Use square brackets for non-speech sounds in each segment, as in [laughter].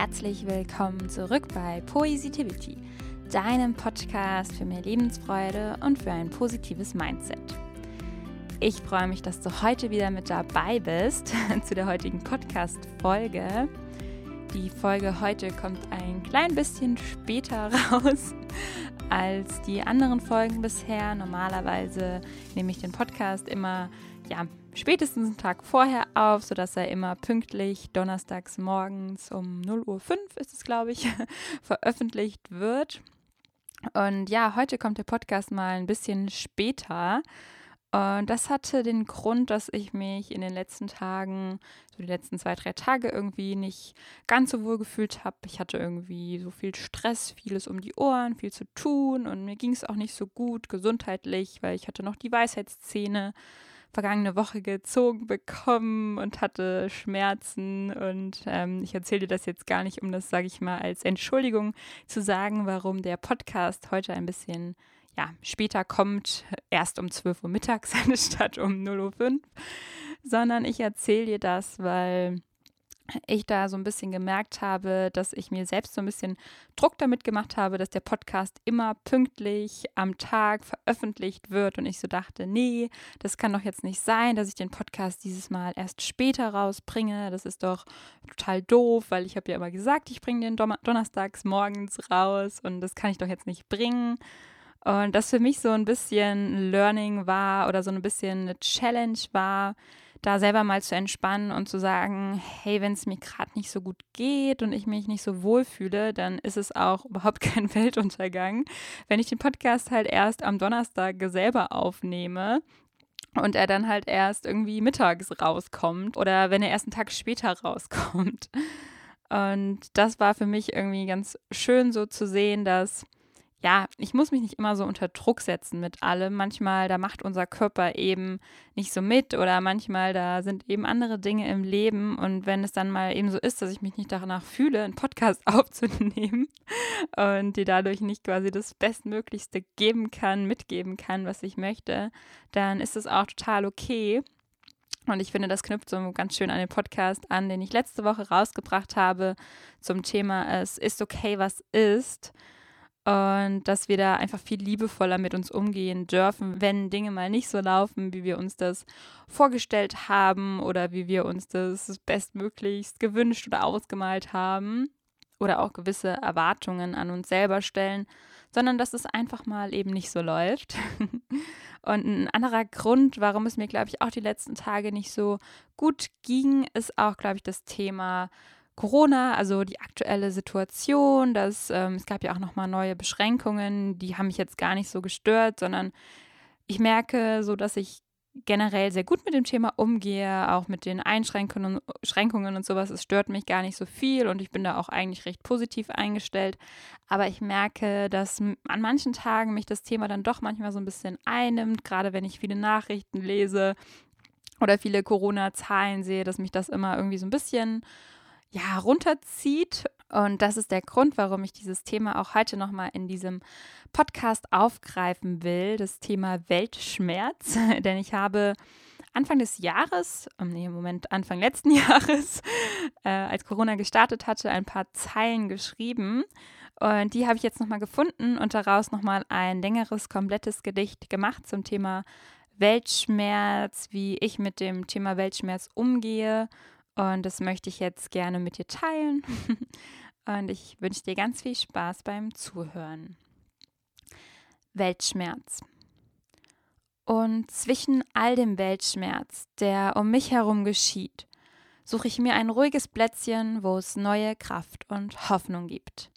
herzlich willkommen zurück bei Poesitivity, deinem Podcast für mehr Lebensfreude und für ein positives Mindset. Ich freue mich, dass du heute wieder mit dabei bist [laughs] zu der heutigen Podcast-Folge. Die Folge heute kommt ein klein bisschen später [laughs] raus als die anderen Folgen bisher. Normalerweise nehme ich den Podcast immer ja, spätestens einen Tag vorher auf, sodass er immer pünktlich donnerstags morgens um 0.05 Uhr ist es, glaube ich, [laughs] veröffentlicht wird. Und ja, heute kommt der Podcast mal ein bisschen später. Und das hatte den Grund, dass ich mich in den letzten Tagen, so die letzten zwei, drei Tage irgendwie nicht ganz so wohl gefühlt habe. Ich hatte irgendwie so viel Stress, vieles um die Ohren, viel zu tun und mir ging es auch nicht so gut gesundheitlich, weil ich hatte noch die Weisheitszähne vergangene Woche gezogen bekommen und hatte Schmerzen. Und ähm, ich erzähle dir das jetzt gar nicht, um das, sage ich mal, als Entschuldigung zu sagen, warum der Podcast heute ein bisschen ja, später kommt, erst um 12 Uhr mittags [laughs] anstatt um 0.05 Uhr, sondern ich erzähle dir das, weil ich da so ein bisschen gemerkt habe, dass ich mir selbst so ein bisschen Druck damit gemacht habe, dass der Podcast immer pünktlich am Tag veröffentlicht wird und ich so dachte, nee, das kann doch jetzt nicht sein, dass ich den Podcast dieses Mal erst später rausbringe. Das ist doch total doof, weil ich habe ja immer gesagt, ich bringe den donnerstags morgens raus und das kann ich doch jetzt nicht bringen. Und das für mich so ein bisschen Learning war oder so ein bisschen eine Challenge war, da selber mal zu entspannen und zu sagen, hey, wenn es mir gerade nicht so gut geht und ich mich nicht so wohl fühle, dann ist es auch überhaupt [laughs] kein Weltuntergang. Wenn ich den Podcast halt erst am Donnerstag selber aufnehme, und er dann halt erst irgendwie mittags rauskommt oder wenn er erst einen Tag später rauskommt. Und das war für mich irgendwie ganz schön so zu sehen, dass ja, ich muss mich nicht immer so unter Druck setzen mit allem. Manchmal, da macht unser Körper eben nicht so mit oder manchmal, da sind eben andere Dinge im Leben. Und wenn es dann mal eben so ist, dass ich mich nicht danach fühle, einen Podcast [laughs] aufzunehmen und dir dadurch nicht quasi das Bestmöglichste geben kann, mitgeben kann, was ich möchte, dann ist es auch total okay. Und ich finde, das knüpft so ganz schön an den Podcast an, den ich letzte Woche rausgebracht habe zum Thema Es ist okay, was ist und dass wir da einfach viel liebevoller mit uns umgehen dürfen, wenn Dinge mal nicht so laufen, wie wir uns das vorgestellt haben oder wie wir uns das bestmöglichst gewünscht oder ausgemalt haben oder auch gewisse Erwartungen an uns selber stellen, sondern dass es einfach mal eben nicht so läuft. [laughs] Und ein anderer Grund, warum es mir, glaube ich, auch die letzten Tage nicht so gut ging, ist auch, glaube ich, das Thema Corona, also die aktuelle Situation, dass ähm, es gab ja auch nochmal neue Beschränkungen, die haben mich jetzt gar nicht so gestört, sondern ich merke so, dass ich generell sehr gut mit dem Thema umgehe, auch mit den Einschränkungen Schränkungen und sowas. Es stört mich gar nicht so viel und ich bin da auch eigentlich recht positiv eingestellt. Aber ich merke, dass an manchen Tagen mich das Thema dann doch manchmal so ein bisschen einnimmt, gerade wenn ich viele Nachrichten lese oder viele Corona-Zahlen sehe, dass mich das immer irgendwie so ein bisschen ja, runterzieht. Und das ist der Grund, warum ich dieses Thema auch heute nochmal in diesem Podcast aufgreifen will, das Thema Weltschmerz. [laughs] Denn ich habe Anfang des Jahres, ähm, nee, im Moment Anfang letzten [laughs] Jahres, äh, als Corona gestartet hatte, ein paar Zeilen geschrieben. Und die habe ich jetzt nochmal gefunden und daraus nochmal ein längeres, komplettes Gedicht gemacht zum Thema Weltschmerz, wie ich mit dem Thema Weltschmerz umgehe und das möchte ich jetzt gerne mit dir teilen. [laughs] Und ich wünsche dir ganz viel Spaß beim Zuhören. Weltschmerz. Und zwischen all dem Weltschmerz, der um mich herum geschieht, suche ich mir ein ruhiges Plätzchen, wo es neue Kraft und Hoffnung gibt.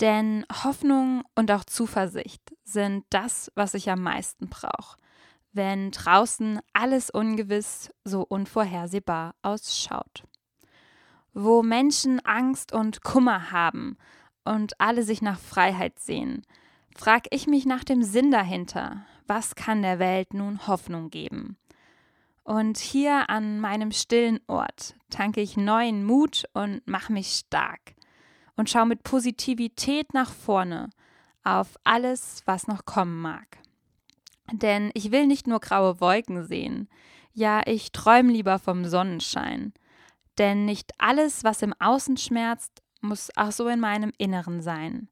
Denn Hoffnung und auch Zuversicht sind das, was ich am meisten brauche wenn draußen alles ungewiss, so unvorhersehbar ausschaut. Wo Menschen Angst und Kummer haben und alle sich nach Freiheit sehen, frag ich mich nach dem Sinn dahinter. Was kann der Welt nun Hoffnung geben? Und hier an meinem stillen Ort tanke ich neuen Mut und mach mich stark und schau mit Positivität nach vorne auf alles, was noch kommen mag. Denn ich will nicht nur graue Wolken sehen, ja, ich träume lieber vom Sonnenschein. Denn nicht alles, was im Außen schmerzt, muss auch so in meinem Inneren sein.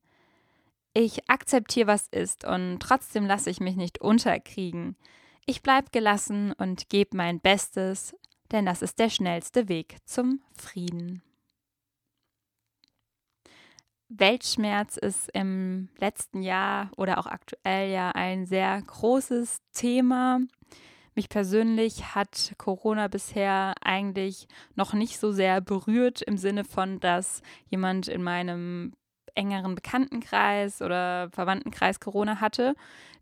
Ich akzeptiere, was ist und trotzdem lasse ich mich nicht unterkriegen. Ich bleibe gelassen und gebe mein Bestes, denn das ist der schnellste Weg zum Frieden. Weltschmerz ist im letzten Jahr oder auch aktuell ja ein sehr großes Thema. Mich persönlich hat Corona bisher eigentlich noch nicht so sehr berührt im Sinne von, dass jemand in meinem engeren Bekanntenkreis oder Verwandtenkreis Corona hatte.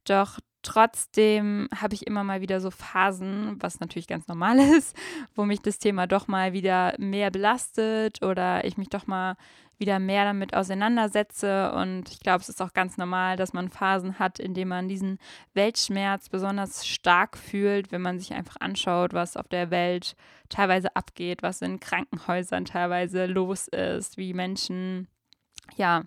Doch trotzdem habe ich immer mal wieder so Phasen, was natürlich ganz normal [laughs] ist, wo mich das Thema doch mal wieder mehr belastet oder ich mich doch mal wieder mehr damit auseinandersetze. Und ich glaube, es ist auch ganz normal, dass man Phasen hat, in denen man diesen Weltschmerz besonders stark fühlt, wenn man sich einfach anschaut, was auf der Welt teilweise abgeht, was in Krankenhäusern teilweise los ist, wie Menschen, ja,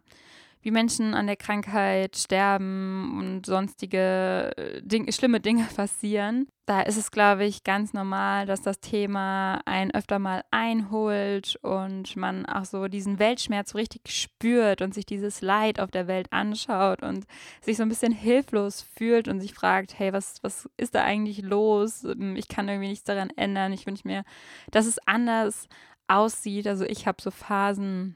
wie Menschen an der Krankheit sterben und sonstige äh, Ding schlimme Dinge [laughs] passieren. Da ist es, glaube ich, ganz normal, dass das Thema einen öfter mal einholt und man auch so diesen Weltschmerz so richtig spürt und sich dieses Leid auf der Welt anschaut und sich so ein bisschen hilflos fühlt und sich fragt, hey, was, was ist da eigentlich los? Ich kann irgendwie nichts daran ändern. Ich wünsche mir, dass es anders aussieht. Also ich habe so Phasen,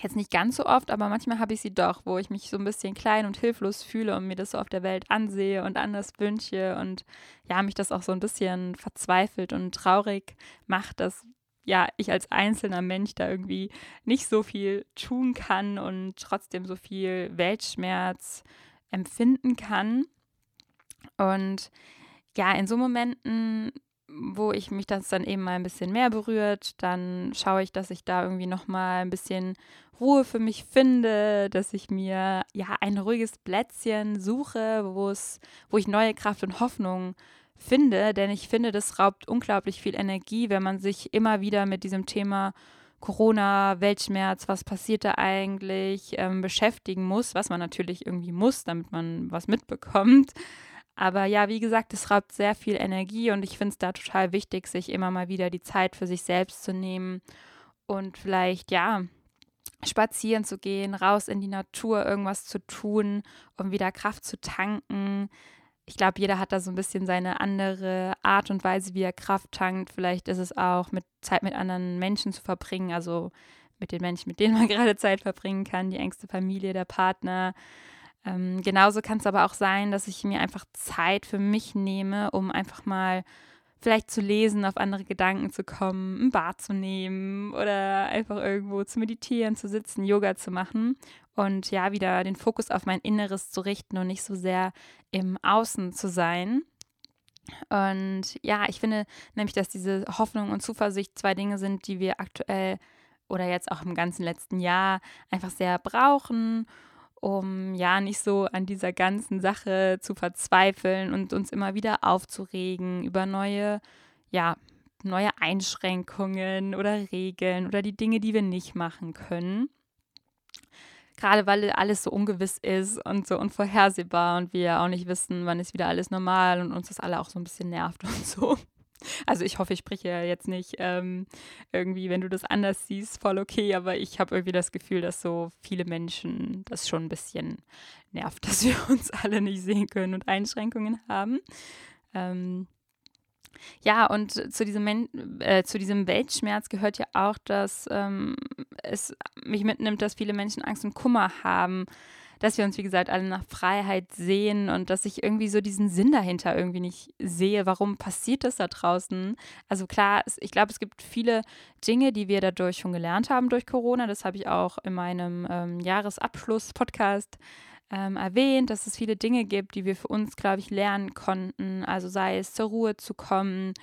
Jetzt nicht ganz so oft, aber manchmal habe ich sie doch, wo ich mich so ein bisschen klein und hilflos fühle und mir das so auf der Welt ansehe und anders wünsche und ja, mich das auch so ein bisschen verzweifelt und traurig macht, dass ja, ich als einzelner Mensch da irgendwie nicht so viel tun kann und trotzdem so viel Weltschmerz empfinden kann. Und ja, in so Momenten wo ich mich das dann eben mal ein bisschen mehr berührt, dann schaue ich, dass ich da irgendwie noch mal ein bisschen Ruhe für mich finde, dass ich mir ja ein ruhiges Plätzchen suche, wo es, wo ich neue Kraft und Hoffnung finde, denn ich finde, das raubt unglaublich viel Energie, wenn man sich immer wieder mit diesem Thema Corona, Weltschmerz, was passiert da eigentlich, ähm, beschäftigen muss, was man natürlich irgendwie muss, damit man was mitbekommt. Aber ja, wie gesagt, es raubt sehr viel Energie und ich finde es da total wichtig, sich immer mal wieder die Zeit für sich selbst zu nehmen und vielleicht, ja, spazieren zu gehen, raus in die Natur, irgendwas zu tun, um wieder Kraft zu tanken. Ich glaube, jeder hat da so ein bisschen seine andere Art und Weise, wie er Kraft tankt. Vielleicht ist es auch mit Zeit mit anderen Menschen zu verbringen, also mit den Menschen, mit denen man [laughs] gerade Zeit verbringen kann, die engste Familie, der Partner. Ähm, genauso kann es aber auch sein, dass ich mir einfach Zeit für mich nehme, um einfach mal vielleicht zu lesen, auf andere Gedanken zu kommen, ein Bad zu nehmen oder einfach irgendwo zu meditieren, zu sitzen, Yoga zu machen und ja, wieder den Fokus auf mein Inneres zu richten und nicht so sehr im Außen zu sein. Und ja, ich finde nämlich, dass diese Hoffnung und Zuversicht zwei Dinge sind, die wir aktuell oder jetzt auch im ganzen letzten Jahr einfach sehr brauchen um ja nicht so an dieser ganzen Sache zu verzweifeln und uns immer wieder aufzuregen über neue, ja, neue Einschränkungen oder Regeln oder die Dinge, die wir nicht machen können. Gerade weil alles so ungewiss ist und so unvorhersehbar und wir auch nicht wissen, wann ist wieder alles normal und uns das alle auch so ein bisschen nervt [laughs] und so. Also ich hoffe, ich spreche jetzt nicht ähm, irgendwie, wenn du das anders siehst, voll okay, aber ich habe irgendwie das Gefühl, dass so viele Menschen das schon ein bisschen nervt, [laughs] dass wir uns alle nicht sehen können und Einschränkungen haben. Ähm, ja, und zu diesem, Men äh, zu diesem Weltschmerz gehört ja auch, dass ähm, es mich mitnimmt, dass viele Menschen Angst und Kummer haben dass wir uns, wie gesagt, alle nach Freiheit sehen und dass ich irgendwie so diesen Sinn dahinter irgendwie nicht sehe. Warum passiert das da draußen? Also klar, ich glaube, es gibt viele Dinge, die wir dadurch schon gelernt haben durch Corona. Das habe ich auch in meinem ähm, Jahresabschluss-Podcast ähm, erwähnt, dass es viele Dinge gibt, die wir für uns, glaube ich, lernen konnten. Also sei es zur Ruhe zu kommen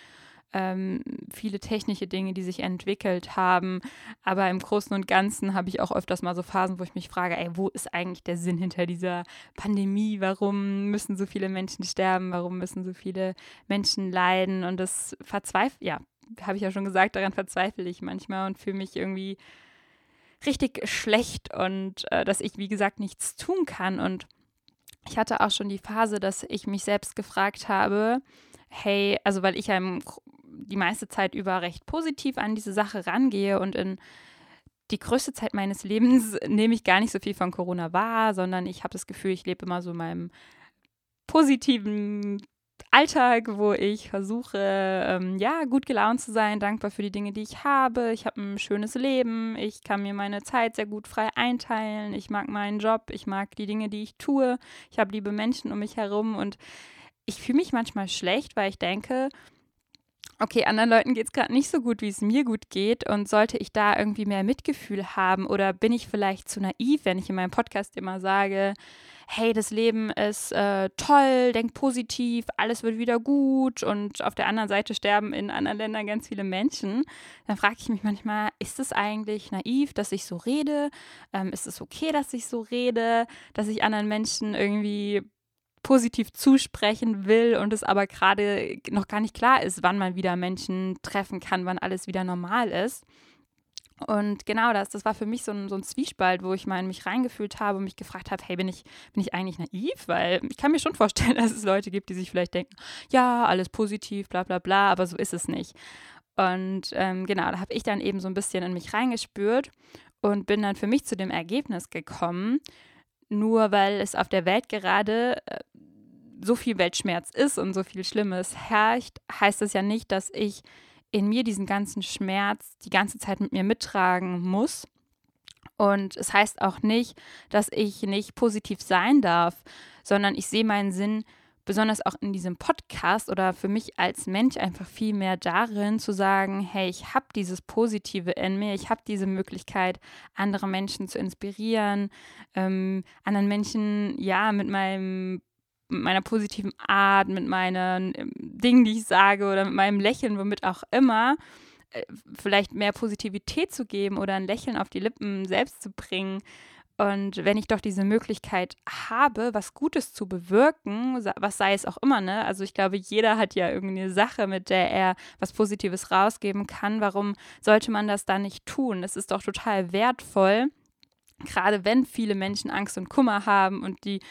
ähm, viele technische Dinge, die sich entwickelt haben. Aber im Großen und Ganzen habe ich auch öfters mal so Phasen, wo ich mich frage, ey, wo ist eigentlich der Sinn hinter dieser Pandemie? Warum müssen so viele Menschen sterben? Warum müssen so viele Menschen leiden? Und das verzweifelt, ja, habe ich ja schon gesagt, daran verzweifle ich manchmal und fühle mich irgendwie richtig schlecht und äh, dass ich, wie gesagt, nichts tun kann. Und ich hatte auch schon die Phase, dass ich mich selbst gefragt habe, hey, also weil ich ja im die meiste Zeit über recht positiv an diese Sache rangehe und in die größte Zeit meines Lebens [laughs] nehme ich gar nicht so viel von Corona wahr, sondern ich habe das Gefühl, ich lebe immer so in meinem positiven Alltag, wo ich versuche, ähm, ja, gut gelaunt zu sein, dankbar für die Dinge, die ich habe. Ich habe ein schönes Leben, ich kann mir meine Zeit sehr gut frei einteilen, ich mag meinen Job, ich mag die Dinge, die ich tue, ich habe liebe Menschen um mich herum und ich fühle mich manchmal schlecht, weil ich denke, okay, anderen Leuten geht es gerade nicht so gut, wie es mir gut geht und sollte ich da irgendwie mehr Mitgefühl haben oder bin ich vielleicht zu naiv, wenn ich in meinem Podcast immer sage, hey, das Leben ist äh, toll, denk positiv, alles wird wieder gut und auf der anderen Seite sterben in anderen Ländern ganz viele Menschen, dann frage ich mich manchmal, ist es eigentlich naiv, dass ich so rede? Ähm, ist es okay, dass ich so rede, dass ich anderen Menschen irgendwie positiv zusprechen will und es aber gerade noch gar nicht klar ist, wann man wieder Menschen treffen kann, wann alles wieder normal ist. Und genau das, das war für mich so ein, so ein Zwiespalt, wo ich mal in mich reingefühlt habe und mich gefragt habe, hey, bin ich, bin ich eigentlich naiv? Weil ich kann mir schon vorstellen, [laughs] dass es Leute gibt, die sich vielleicht denken, ja, alles positiv, bla bla bla, aber so ist es nicht. Und ähm, genau, da habe ich dann eben so ein bisschen in mich reingespürt und bin dann für mich zu dem Ergebnis gekommen, nur weil es auf der Welt gerade äh, so viel Weltschmerz ist und so viel Schlimmes herrscht, heißt das ja nicht, dass ich in mir diesen ganzen Schmerz die ganze Zeit mit mir mittragen muss. Und es heißt auch nicht, dass ich nicht positiv sein darf, sondern ich sehe meinen Sinn besonders auch in diesem Podcast oder für mich als Mensch einfach viel mehr darin zu sagen, hey, ich habe dieses Positive in mir, ich habe diese Möglichkeit, andere Menschen zu inspirieren, ähm, anderen Menschen ja mit meinem mit meiner positiven Art, mit meinen ähm, Dingen, die ich sage oder mit meinem Lächeln, womit auch immer, äh, vielleicht mehr Positivität zu geben oder ein Lächeln auf die Lippen selbst zu bringen. Und wenn ich doch diese Möglichkeit habe, was Gutes zu bewirken, was sei es auch immer, ne? Also ich glaube, jeder hat ja irgendwie eine Sache, mit der er was Positives rausgeben kann. Warum sollte man das dann nicht tun? Es ist doch total wertvoll, gerade wenn viele Menschen Angst und Kummer haben und die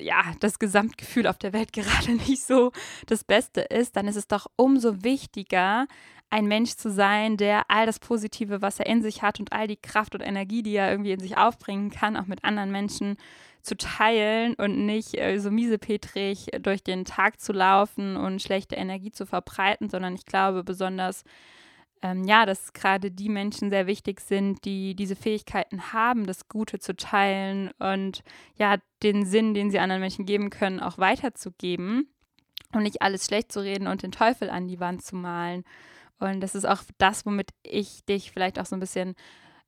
ja, das Gesamtgefühl auf der Welt [laughs] gerade nicht so das Beste ist, dann ist es doch umso wichtiger, ein Mensch zu sein, der all das Positive, was er in sich hat und all die Kraft und Energie, die er irgendwie in sich aufbringen kann, auch mit anderen Menschen zu teilen und nicht äh, so miesepetrig durch den Tag zu laufen und schlechte Energie zu verbreiten, sondern ich glaube besonders, ähm, ja, dass gerade die Menschen sehr wichtig sind, die diese Fähigkeiten haben, das Gute zu teilen und ja, den Sinn, den sie anderen Menschen geben können, auch weiterzugeben und nicht alles schlecht zu reden und den Teufel an die Wand zu malen. Und das ist auch das, womit ich dich vielleicht auch so ein bisschen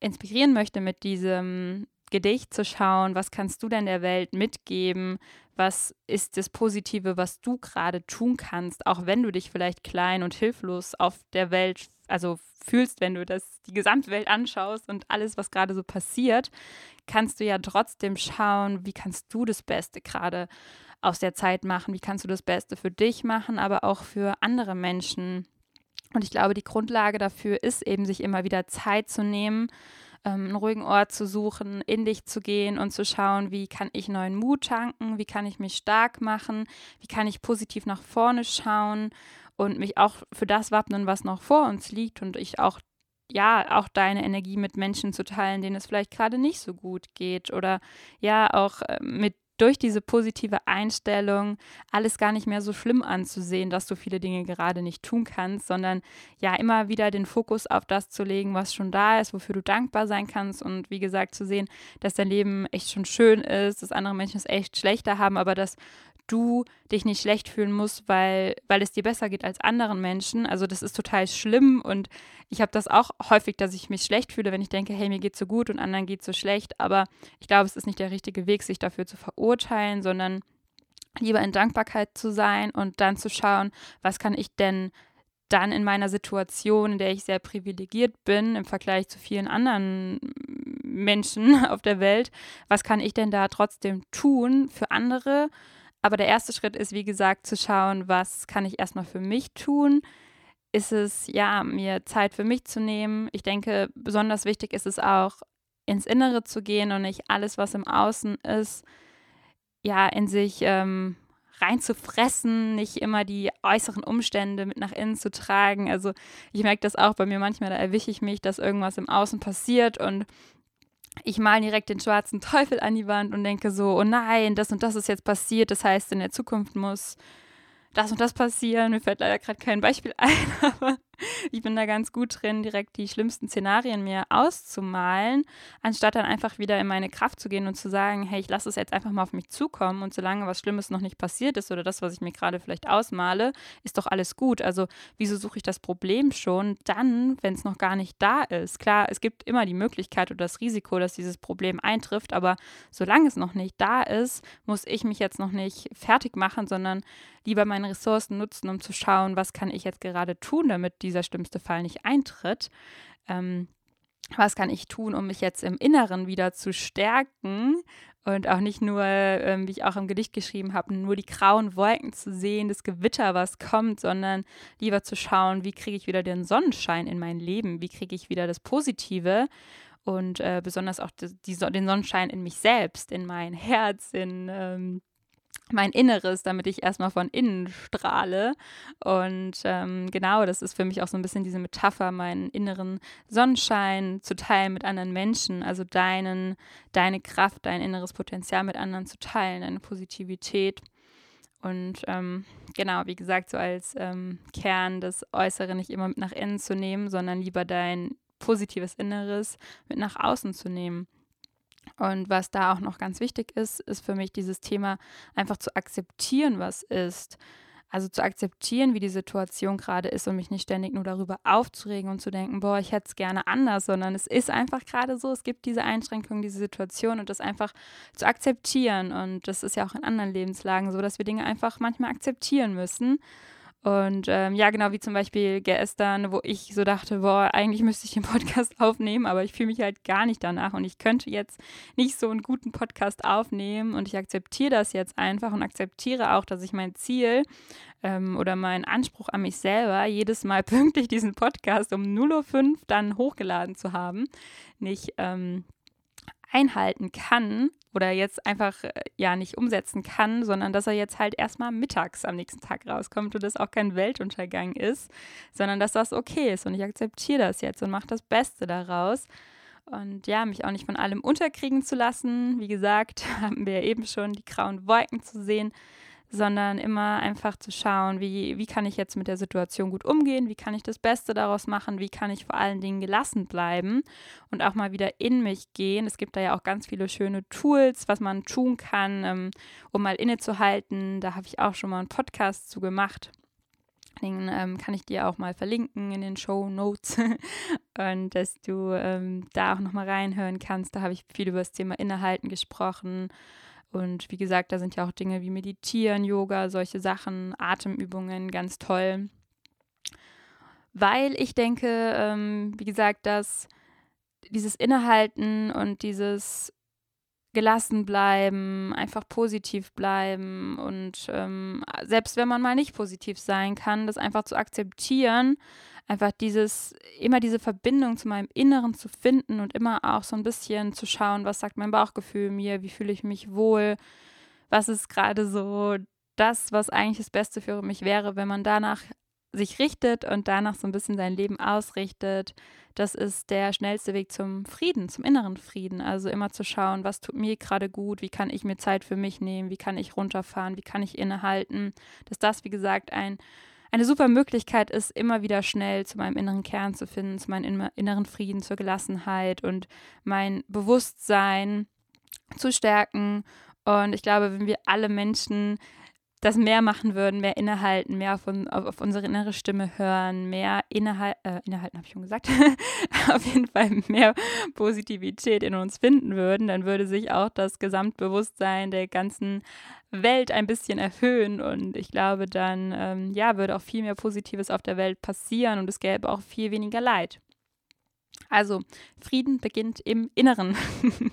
inspirieren möchte mit diesem Gedicht zu schauen, was kannst du denn der Welt mitgeben? Was ist das Positive, was du gerade tun kannst, auch wenn du dich vielleicht klein und hilflos auf der Welt, also fühlst, wenn du das die Gesamtwelt anschaust und alles, was gerade so passiert, kannst du ja trotzdem schauen, wie kannst du das Beste gerade aus der Zeit machen, wie kannst du das Beste für dich machen, aber auch für andere Menschen und ich glaube, die Grundlage dafür ist eben, sich immer wieder Zeit zu nehmen, ähm, einen ruhigen Ort zu suchen, in dich zu gehen und zu schauen, wie kann ich neuen Mut tanken, wie kann ich mich stark machen, wie kann ich positiv nach vorne schauen und mich auch für das wappnen, was noch vor uns liegt und ich auch ja, auch deine Energie mit Menschen zu teilen, denen es vielleicht gerade nicht so gut geht oder ja, auch äh, mit durch diese positive Einstellung alles gar nicht mehr so schlimm anzusehen, dass du viele Dinge gerade nicht tun kannst, sondern ja immer wieder den Fokus auf das zu legen, was schon da ist, wofür du dankbar sein kannst und wie gesagt zu sehen, dass dein Leben echt schon schön ist, dass andere Menschen es echt schlechter haben, aber dass du dich nicht schlecht fühlen musst, weil, weil es dir besser geht als anderen Menschen. Also das ist total schlimm und ich habe das auch häufig, dass ich mich schlecht fühle, wenn ich denke, hey, mir geht so gut und anderen geht so schlecht. Aber ich glaube, es ist nicht der richtige Weg, sich dafür zu verurteilen, sondern lieber in Dankbarkeit zu sein und dann zu schauen, was kann ich denn dann in meiner Situation, in der ich sehr privilegiert bin im Vergleich zu vielen anderen Menschen [laughs] auf der Welt, was kann ich denn da trotzdem tun für andere? Aber der erste Schritt ist, wie gesagt, zu schauen, was kann ich erstmal für mich tun. Ist es, ja, mir Zeit für mich zu nehmen. Ich denke, besonders wichtig ist es auch, ins Innere zu gehen und nicht alles, was im Außen ist, ja, in sich ähm, reinzufressen, nicht immer die äußeren Umstände mit nach innen zu tragen. Also ich merke das auch bei mir manchmal, da erwische ich mich, dass irgendwas im Außen passiert und ich male direkt den schwarzen Teufel an die Wand und denke so, oh nein, das und das ist jetzt passiert, das heißt, in der Zukunft muss das und das passieren. Mir fällt leider gerade kein Beispiel [laughs] ein, aber [laughs] ich bin da ganz gut drin, direkt die schlimmsten Szenarien mir auszumalen, anstatt dann einfach wieder in meine Kraft zu gehen und zu sagen, hey, ich lasse es jetzt einfach mal auf mich zukommen und solange was Schlimmes noch nicht passiert ist oder das, was ich mir gerade vielleicht ausmale, ist doch alles gut. Also wieso suche ich das Problem schon dann, wenn es noch gar nicht da ist? Klar, es gibt immer die Möglichkeit oder das Risiko, dass dieses Problem eintrifft, aber solange es noch nicht da ist, muss ich mich jetzt noch nicht fertig machen, sondern lieber meine Ressourcen nutzen, um zu schauen, was kann ich jetzt gerade tun, damit dieser schlimmste Fall nicht eintritt. Ähm, was kann ich tun, um mich jetzt im Inneren wieder zu stärken und auch nicht nur, ähm, wie ich auch im Gedicht geschrieben habe, nur die grauen Wolken zu sehen, das Gewitter, was kommt, sondern lieber zu schauen, wie kriege ich wieder den Sonnenschein in mein Leben, wie kriege ich wieder das Positive und äh, besonders auch die, die, den Sonnenschein in mich selbst, in mein Herz, in ähm, mein Inneres, damit ich erstmal von innen strahle. Und ähm, genau, das ist für mich auch so ein bisschen diese Metapher, meinen inneren Sonnenschein zu teilen mit anderen Menschen, also deinen, deine Kraft, dein inneres Potenzial mit anderen zu teilen, deine Positivität. Und ähm, genau, wie gesagt, so als ähm, Kern das Äußere nicht immer mit nach innen zu nehmen, sondern lieber dein positives Inneres mit nach außen zu nehmen. Und was da auch noch ganz wichtig ist, ist für mich dieses Thema einfach zu akzeptieren, was ist. Also zu akzeptieren, wie die Situation gerade ist und mich nicht ständig nur darüber aufzuregen und zu denken, boah, ich hätte es gerne anders, sondern es ist einfach gerade so, es gibt diese Einschränkung, diese Situation und das einfach zu akzeptieren. Und das ist ja auch in anderen Lebenslagen so, dass wir Dinge einfach manchmal akzeptieren müssen und ähm, ja, genau wie zum Beispiel gestern, wo ich so dachte, boah, eigentlich müsste ich den Podcast [laughs] aufnehmen, aber ich fühle mich halt gar nicht danach und ich könnte jetzt nicht so einen guten Podcast aufnehmen und ich akzeptiere das jetzt einfach und akzeptiere auch, dass ich mein Ziel ähm, oder meinen Anspruch an mich selber, jedes Mal [laughs] pünktlich diesen Podcast um 0.05 Uhr dann hochgeladen zu haben, nicht ähm, einhalten kann oder jetzt einfach äh, ja nicht umsetzen kann, sondern dass er jetzt halt erstmal mittags am nächsten Tag rauskommt und das auch kein Weltuntergang ist, sondern dass das okay ist und ich akzeptiere das jetzt und mache das Beste daraus. Und ja, mich auch nicht von allem unterkriegen zu lassen. Wie gesagt, [laughs] haben wir eben schon die grauen Wolken zu sehen sondern immer einfach zu schauen, wie, wie kann ich jetzt mit der Situation gut umgehen, wie kann ich das Beste daraus machen, wie kann ich vor allen Dingen gelassen bleiben und auch mal wieder in mich gehen. Es gibt da ja auch ganz viele schöne Tools, was man tun kann, ähm, um mal innezuhalten. Da habe ich auch schon mal einen Podcast zu gemacht. Den ähm, kann ich dir auch mal verlinken in den Show Notes [laughs] und dass du ähm, da auch nochmal reinhören kannst. Da habe ich viel über das Thema Innehalten gesprochen und wie gesagt, da sind ja auch Dinge wie Meditieren, Yoga, solche Sachen, Atemübungen ganz toll. Weil ich denke, ähm, wie gesagt, dass dieses Innehalten und dieses gelassen bleiben, einfach positiv bleiben und ähm, selbst wenn man mal nicht positiv sein kann, das einfach zu akzeptieren, einfach dieses, immer diese Verbindung zu meinem Inneren zu finden und immer auch so ein bisschen zu schauen, was sagt mein Bauchgefühl mir, wie fühle ich mich wohl, was ist gerade so das, was eigentlich das Beste für mich wäre, wenn man danach sich richtet und danach so ein bisschen sein Leben ausrichtet, das ist der schnellste Weg zum Frieden, zum inneren Frieden. Also immer zu schauen, was tut mir gerade gut, wie kann ich mir Zeit für mich nehmen, wie kann ich runterfahren, wie kann ich innehalten. Dass das, wie gesagt, ein, eine super Möglichkeit ist, immer wieder schnell zu meinem inneren Kern zu finden, zu meinem inneren Frieden, zur Gelassenheit und mein Bewusstsein zu stärken. Und ich glaube, wenn wir alle Menschen das mehr machen würden, mehr innehalten, mehr auf, auf, auf unsere innere Stimme hören, mehr innehal äh, innehalten, habe ich schon gesagt, [laughs] auf jeden Fall mehr Positivität in uns finden würden, dann würde sich auch das Gesamtbewusstsein der ganzen Welt ein bisschen erhöhen und ich glaube, dann ähm, ja, würde auch viel mehr Positives auf der Welt passieren und es gäbe auch viel weniger Leid. Also, Frieden beginnt im Inneren. [laughs]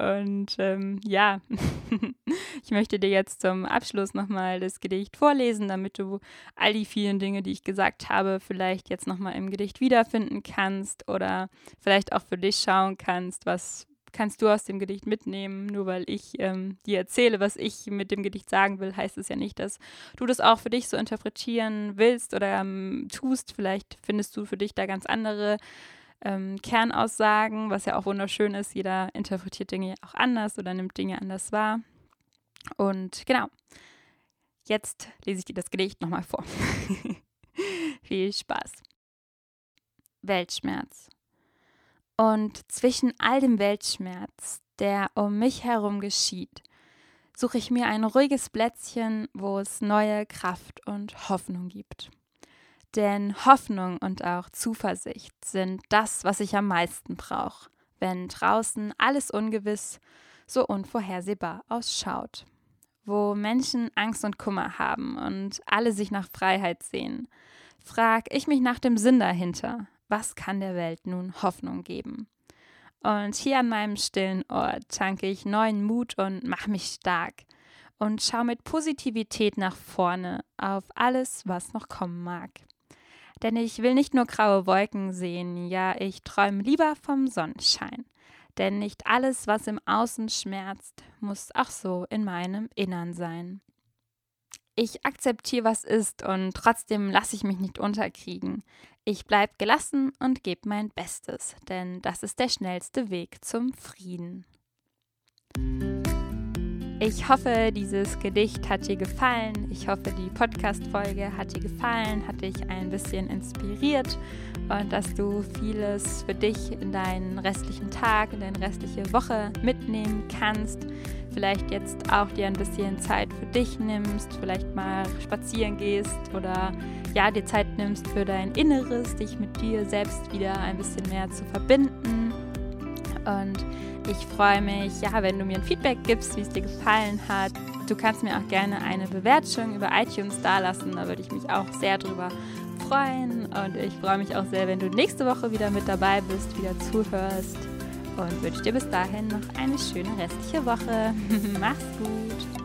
Und ähm, ja, [laughs] ich möchte dir jetzt zum Abschluss nochmal das Gedicht vorlesen, damit du all die vielen Dinge, die ich gesagt habe, vielleicht jetzt nochmal im Gedicht wiederfinden kannst oder vielleicht auch für dich schauen kannst, was kannst du aus dem Gedicht mitnehmen. Nur weil ich ähm, dir erzähle, was ich mit dem Gedicht sagen will, heißt es ja nicht, dass du das auch für dich so interpretieren willst oder ähm, tust. Vielleicht findest du für dich da ganz andere ähm, Kernaussagen, was ja auch wunderschön ist. Jeder interpretiert Dinge auch anders oder nimmt Dinge anders wahr. Und genau, jetzt lese ich dir das Gedicht nochmal vor. [laughs] Viel Spaß. Weltschmerz. Und zwischen all dem Weltschmerz, der um mich herum geschieht, suche ich mir ein ruhiges Plätzchen, wo es neue Kraft und Hoffnung gibt. Denn Hoffnung und auch Zuversicht sind das, was ich am meisten brauche, wenn draußen alles ungewiss, so unvorhersehbar ausschaut. Wo Menschen Angst und Kummer haben und alle sich nach Freiheit sehen, frag ich mich nach dem Sinn dahinter, was kann der Welt nun Hoffnung geben? Und hier an meinem stillen Ort tanke ich neuen Mut und mache mich stark und schaue mit Positivität nach vorne auf alles, was noch kommen mag. Denn ich will nicht nur graue Wolken sehen, ja, ich träume lieber vom Sonnenschein. Denn nicht alles, was im Außen schmerzt, muss auch so in meinem Innern sein. Ich akzeptiere, was ist, und trotzdem lasse ich mich nicht unterkriegen. Ich bleibe gelassen und gebe mein Bestes, denn das ist der schnellste Weg zum Frieden. Ich hoffe, dieses Gedicht hat dir gefallen. Ich hoffe, die Podcast-Folge hat dir gefallen, hat dich ein bisschen inspiriert und dass du vieles für dich in deinen restlichen Tag, in deine restliche Woche mitnehmen kannst. Vielleicht jetzt auch dir ein bisschen Zeit für dich nimmst, vielleicht mal spazieren gehst oder ja, dir Zeit nimmst für dein Inneres, dich mit dir selbst wieder ein bisschen mehr zu verbinden. Und ich freue mich, ja, wenn du mir ein Feedback gibst, wie es dir gefallen hat. Du kannst mir auch gerne eine Bewertung über iTunes dalassen, da würde ich mich auch sehr drüber freuen. Und ich freue mich auch sehr, wenn du nächste Woche wieder mit dabei bist, wieder zuhörst. Und wünsche dir bis dahin noch eine schöne restliche Woche. [laughs] Mach's gut.